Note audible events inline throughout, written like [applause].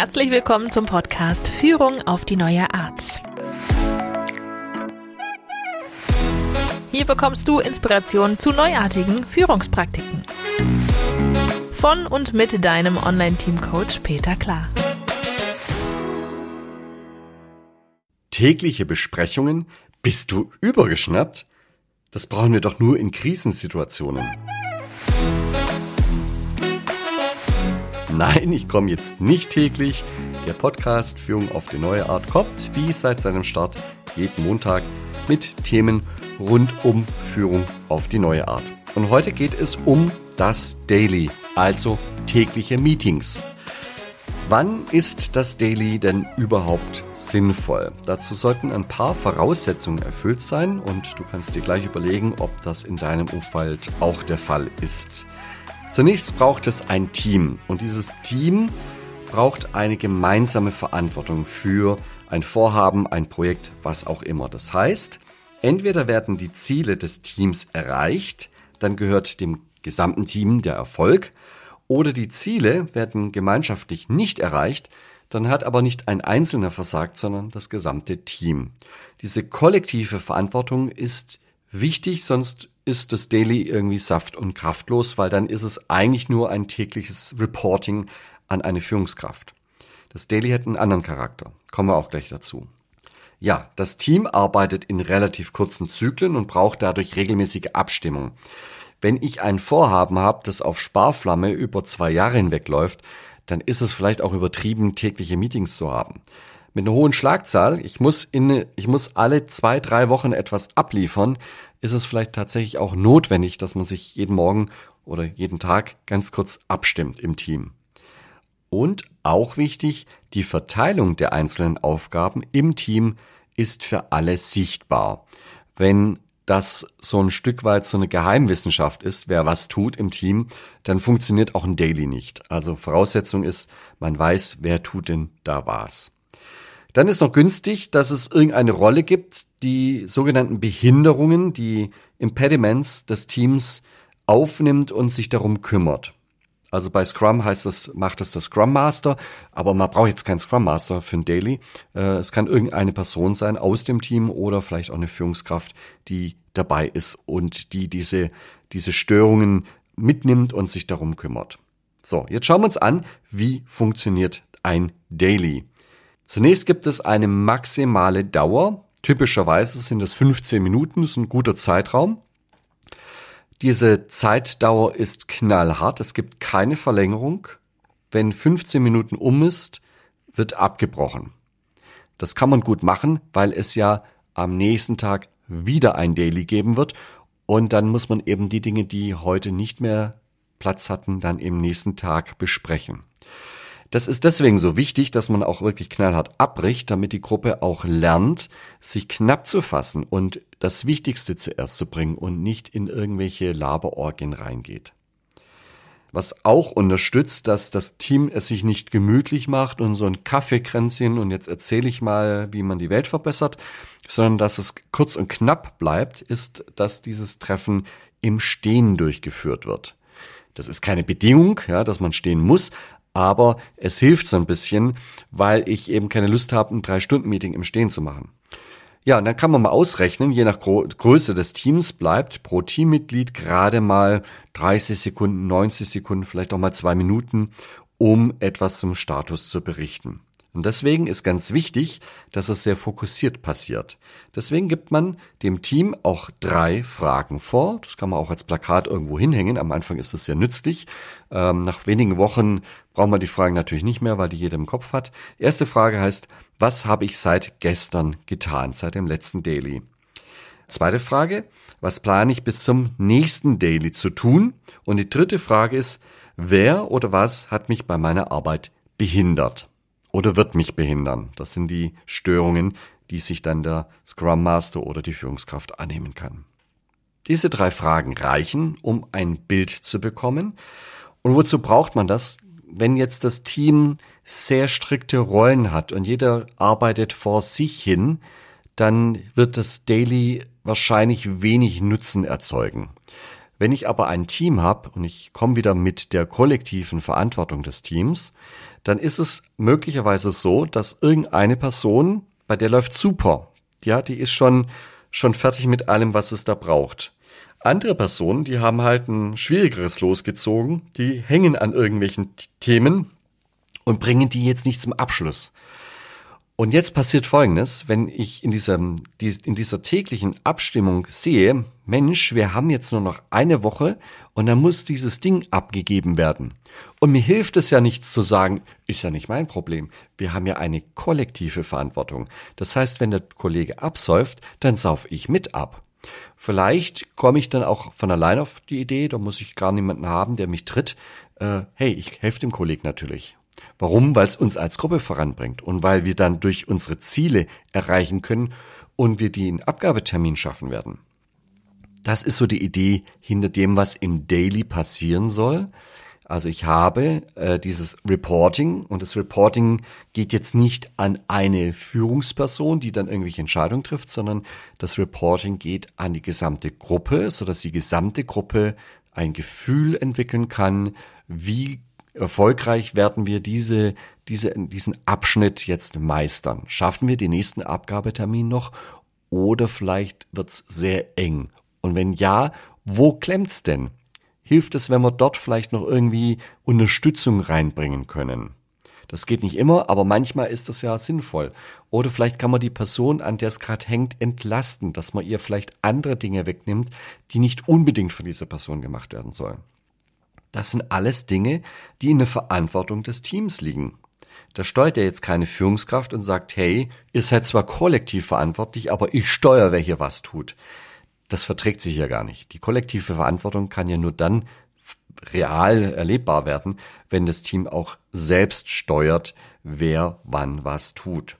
Herzlich willkommen zum Podcast Führung auf die neue Art. Hier bekommst du Inspiration zu neuartigen Führungspraktiken. Von und mit deinem Online-Team-Coach Peter Klar. Tägliche Besprechungen? Bist du übergeschnappt? Das brauchen wir doch nur in Krisensituationen. Nein, ich komme jetzt nicht täglich. Der Podcast Führung auf die neue Art kommt, wie seit seinem Start, jeden Montag mit Themen rund um Führung auf die neue Art. Und heute geht es um das Daily, also tägliche Meetings. Wann ist das Daily denn überhaupt sinnvoll? Dazu sollten ein paar Voraussetzungen erfüllt sein und du kannst dir gleich überlegen, ob das in deinem Umfeld auch der Fall ist. Zunächst braucht es ein Team und dieses Team braucht eine gemeinsame Verantwortung für ein Vorhaben, ein Projekt, was auch immer. Das heißt, entweder werden die Ziele des Teams erreicht, dann gehört dem gesamten Team der Erfolg, oder die Ziele werden gemeinschaftlich nicht erreicht, dann hat aber nicht ein Einzelner versagt, sondern das gesamte Team. Diese kollektive Verantwortung ist wichtig, sonst ist das Daily irgendwie saft- und kraftlos, weil dann ist es eigentlich nur ein tägliches Reporting an eine Führungskraft. Das Daily hat einen anderen Charakter. Kommen wir auch gleich dazu. Ja, das Team arbeitet in relativ kurzen Zyklen und braucht dadurch regelmäßige Abstimmung. Wenn ich ein Vorhaben habe, das auf Sparflamme über zwei Jahre hinweg läuft, dann ist es vielleicht auch übertrieben, tägliche Meetings zu haben. Mit einer hohen Schlagzahl, ich muss in, ich muss alle zwei, drei Wochen etwas abliefern, ist es vielleicht tatsächlich auch notwendig, dass man sich jeden Morgen oder jeden Tag ganz kurz abstimmt im Team. Und auch wichtig, die Verteilung der einzelnen Aufgaben im Team ist für alle sichtbar. Wenn das so ein Stück weit so eine Geheimwissenschaft ist, wer was tut im Team, dann funktioniert auch ein Daily nicht. Also Voraussetzung ist, man weiß, wer tut denn da was. Dann ist noch günstig, dass es irgendeine Rolle gibt, die sogenannten Behinderungen, die Impediments des Teams aufnimmt und sich darum kümmert. Also bei Scrum heißt das, macht es das Scrum Master, aber man braucht jetzt keinen Scrum Master für ein Daily. Äh, es kann irgendeine Person sein aus dem Team oder vielleicht auch eine Führungskraft, die dabei ist und die diese, diese Störungen mitnimmt und sich darum kümmert. So, jetzt schauen wir uns an, wie funktioniert ein Daily. Zunächst gibt es eine maximale Dauer. Typischerweise sind es 15 Minuten, das ist ein guter Zeitraum. Diese Zeitdauer ist knallhart, es gibt keine Verlängerung. Wenn 15 Minuten um ist, wird abgebrochen. Das kann man gut machen, weil es ja am nächsten Tag wieder ein Daily geben wird und dann muss man eben die Dinge, die heute nicht mehr Platz hatten, dann im nächsten Tag besprechen. Das ist deswegen so wichtig, dass man auch wirklich knallhart abbricht, damit die Gruppe auch lernt, sich knapp zu fassen und das Wichtigste zuerst zu bringen und nicht in irgendwelche Laberorgien reingeht. Was auch unterstützt, dass das Team es sich nicht gemütlich macht und so ein Kaffeekränzchen und jetzt erzähle ich mal, wie man die Welt verbessert, sondern dass es kurz und knapp bleibt, ist, dass dieses Treffen im Stehen durchgeführt wird. Das ist keine Bedingung, ja, dass man stehen muss, aber es hilft so ein bisschen, weil ich eben keine Lust habe, ein Drei-Stunden-Meeting im Stehen zu machen. Ja, und dann kann man mal ausrechnen, je nach Größe des Teams bleibt pro Teammitglied gerade mal 30 Sekunden, 90 Sekunden, vielleicht auch mal zwei Minuten, um etwas zum Status zu berichten. Und deswegen ist ganz wichtig, dass es sehr fokussiert passiert. Deswegen gibt man dem Team auch drei Fragen vor. Das kann man auch als Plakat irgendwo hinhängen. Am Anfang ist es sehr nützlich. Ähm, nach wenigen Wochen braucht man die Fragen natürlich nicht mehr, weil die jeder im Kopf hat. Erste Frage heißt, was habe ich seit gestern getan, seit dem letzten Daily? Zweite Frage, was plane ich bis zum nächsten Daily zu tun? Und die dritte Frage ist, wer oder was hat mich bei meiner Arbeit behindert? Oder wird mich behindern. Das sind die Störungen, die sich dann der Scrum Master oder die Führungskraft annehmen kann. Diese drei Fragen reichen, um ein Bild zu bekommen. Und wozu braucht man das? Wenn jetzt das Team sehr strikte Rollen hat und jeder arbeitet vor sich hin, dann wird das Daily wahrscheinlich wenig Nutzen erzeugen. Wenn ich aber ein Team habe und ich komme wieder mit der kollektiven Verantwortung des Teams, dann ist es möglicherweise so, dass irgendeine Person, bei der läuft super, ja, die ist schon, schon fertig mit allem, was es da braucht. Andere Personen, die haben halt ein schwierigeres losgezogen, die hängen an irgendwelchen Themen und bringen die jetzt nicht zum Abschluss. Und jetzt passiert Folgendes, wenn ich in dieser, in dieser täglichen Abstimmung sehe, Mensch, wir haben jetzt nur noch eine Woche und dann muss dieses Ding abgegeben werden. Und mir hilft es ja nichts zu sagen, ist ja nicht mein Problem. Wir haben ja eine kollektive Verantwortung. Das heißt, wenn der Kollege absäuft, dann sauf ich mit ab. Vielleicht komme ich dann auch von allein auf die Idee, da muss ich gar niemanden haben, der mich tritt. Äh, hey, ich helfe dem Kollegen natürlich. Warum? Weil es uns als Gruppe voranbringt und weil wir dann durch unsere Ziele erreichen können und wir den Abgabetermin schaffen werden. Das ist so die Idee hinter dem, was im Daily passieren soll. Also ich habe äh, dieses Reporting und das Reporting geht jetzt nicht an eine Führungsperson, die dann irgendwelche Entscheidungen trifft, sondern das Reporting geht an die gesamte Gruppe, so dass die gesamte Gruppe ein Gefühl entwickeln kann, wie erfolgreich werden wir diese, diese, diesen Abschnitt jetzt meistern? Schaffen wir den nächsten Abgabetermin noch oder vielleicht wird's sehr eng? Und wenn ja, wo klemmt's denn? Hilft es, wenn wir dort vielleicht noch irgendwie Unterstützung reinbringen können? Das geht nicht immer, aber manchmal ist das ja sinnvoll. Oder vielleicht kann man die Person, an der es gerade hängt, entlasten, dass man ihr vielleicht andere Dinge wegnimmt, die nicht unbedingt von dieser Person gemacht werden sollen. Das sind alles Dinge, die in der Verantwortung des Teams liegen. Da steuert er jetzt keine Führungskraft und sagt, hey, ihr seid zwar kollektiv verantwortlich, aber ich steuere, wer hier was tut. Das verträgt sich ja gar nicht. Die kollektive Verantwortung kann ja nur dann real erlebbar werden, wenn das Team auch selbst steuert, wer wann was tut.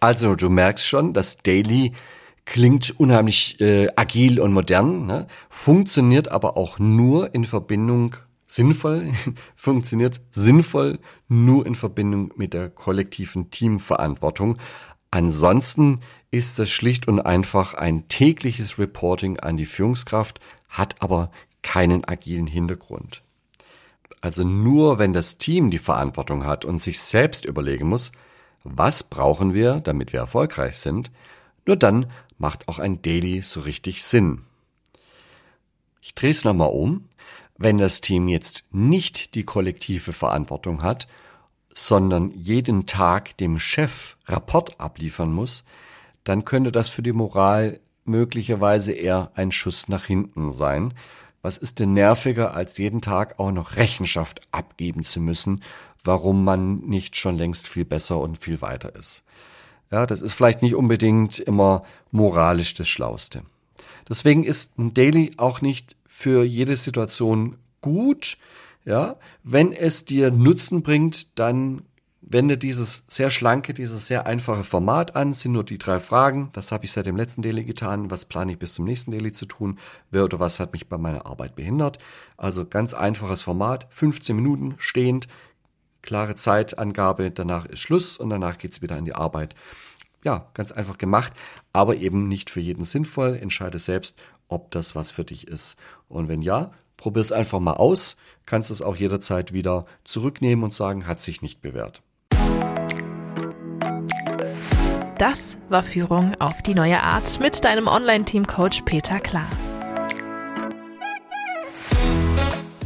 Also du merkst schon, dass Daily klingt unheimlich äh, agil und modern, ne? funktioniert aber auch nur in Verbindung sinnvoll, [laughs] funktioniert sinnvoll nur in Verbindung mit der kollektiven Teamverantwortung. Ansonsten ist es schlicht und einfach ein tägliches Reporting an die Führungskraft, hat aber keinen agilen Hintergrund. Also nur wenn das Team die Verantwortung hat und sich selbst überlegen muss, was brauchen wir, damit wir erfolgreich sind, nur dann macht auch ein Daily so richtig Sinn. Ich drehe es nochmal um. Wenn das Team jetzt nicht die kollektive Verantwortung hat, sondern jeden Tag dem Chef Rapport abliefern muss, dann könnte das für die Moral möglicherweise eher ein Schuss nach hinten sein. Was ist denn nerviger, als jeden Tag auch noch Rechenschaft abgeben zu müssen, warum man nicht schon längst viel besser und viel weiter ist? Ja, das ist vielleicht nicht unbedingt immer moralisch das Schlauste. Deswegen ist ein Daily auch nicht für jede Situation gut. Ja, wenn es dir Nutzen bringt, dann wende dieses sehr schlanke, dieses sehr einfache Format an. Sind nur die drei Fragen. Was habe ich seit dem letzten Daily getan? Was plane ich bis zum nächsten Daily zu tun? Wer oder was hat mich bei meiner Arbeit behindert? Also ganz einfaches Format. 15 Minuten stehend klare Zeitangabe, danach ist Schluss und danach geht's wieder an die Arbeit. Ja, ganz einfach gemacht, aber eben nicht für jeden sinnvoll. Entscheide selbst, ob das was für dich ist. Und wenn ja, probier es einfach mal aus. Kannst es auch jederzeit wieder zurücknehmen und sagen, hat sich nicht bewährt. Das war Führung auf die neue Art mit deinem Online-Team-Coach Peter Klar.